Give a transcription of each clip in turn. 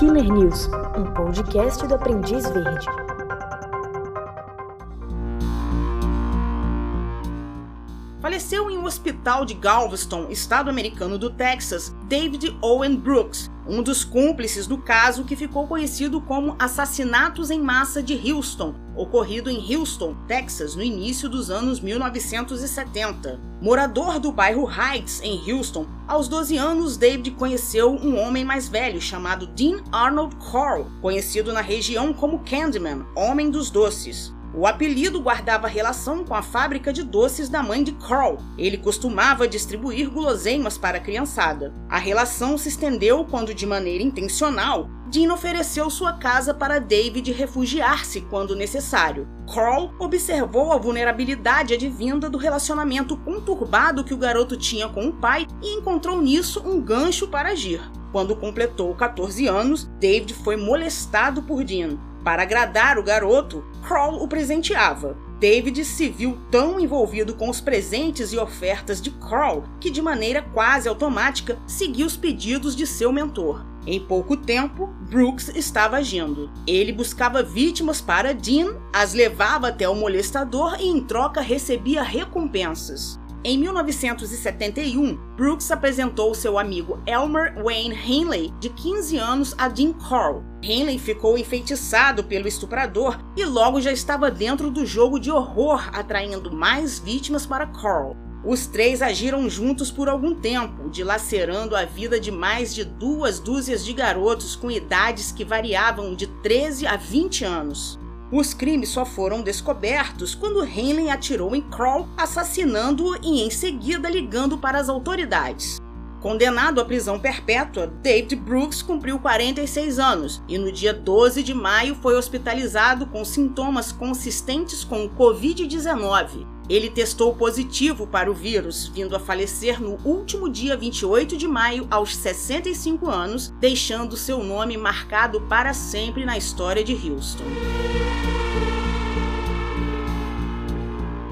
Killer News, um podcast do Aprendiz Verde. Faleceu em um hospital de Galveston, estado americano do Texas, David Owen Brooks, um dos cúmplices do caso que ficou conhecido como Assassinatos em Massa de Houston, ocorrido em Houston, Texas, no início dos anos 1970. Morador do bairro Heights, em Houston, aos 12 anos, David conheceu um homem mais velho chamado Dean Arnold Corll, conhecido na região como Candyman, Homem dos Doces. O apelido guardava relação com a fábrica de doces da mãe de Carl. Ele costumava distribuir guloseimas para a criançada. A relação se estendeu quando, de maneira intencional, Dean ofereceu sua casa para David refugiar-se quando necessário. Carl observou a vulnerabilidade advinda do relacionamento conturbado que o garoto tinha com o pai e encontrou nisso um gancho para agir. Quando completou 14 anos, David foi molestado por Dean. Para agradar o garoto, Kroll o presenteava. David se viu tão envolvido com os presentes e ofertas de Kroll que, de maneira quase automática, seguiu os pedidos de seu mentor. Em pouco tempo, Brooks estava agindo. Ele buscava vítimas para Dean, as levava até o molestador e, em troca, recebia recompensas. Em 1971, Brooks apresentou seu amigo Elmer Wayne Henley, de 15 anos, a Dean Carl. Henley ficou enfeitiçado pelo estuprador e logo já estava dentro do jogo de horror, atraindo mais vítimas para Carl. Os três agiram juntos por algum tempo, dilacerando a vida de mais de duas dúzias de garotos com idades que variavam de 13 a 20 anos. Os crimes só foram descobertos quando Henley atirou em Kroll, assassinando-o e em seguida ligando para as autoridades. Condenado à prisão perpétua, David Brooks cumpriu 46 anos e no dia 12 de maio foi hospitalizado com sintomas consistentes com o Covid-19. Ele testou positivo para o vírus, vindo a falecer no último dia 28 de maio, aos 65 anos, deixando seu nome marcado para sempre na história de Houston.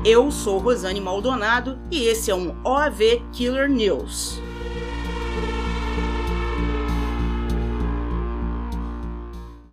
Eu sou Rosane Maldonado e esse é um OAV Killer News.